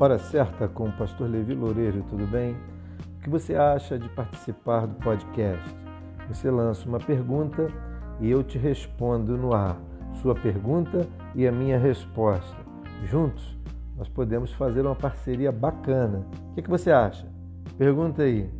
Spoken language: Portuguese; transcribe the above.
Hora certa com o pastor Levi Loureiro, tudo bem? O que você acha de participar do podcast? Você lança uma pergunta e eu te respondo no ar. Sua pergunta e a minha resposta. Juntos, nós podemos fazer uma parceria bacana. O que, é que você acha? Pergunta aí.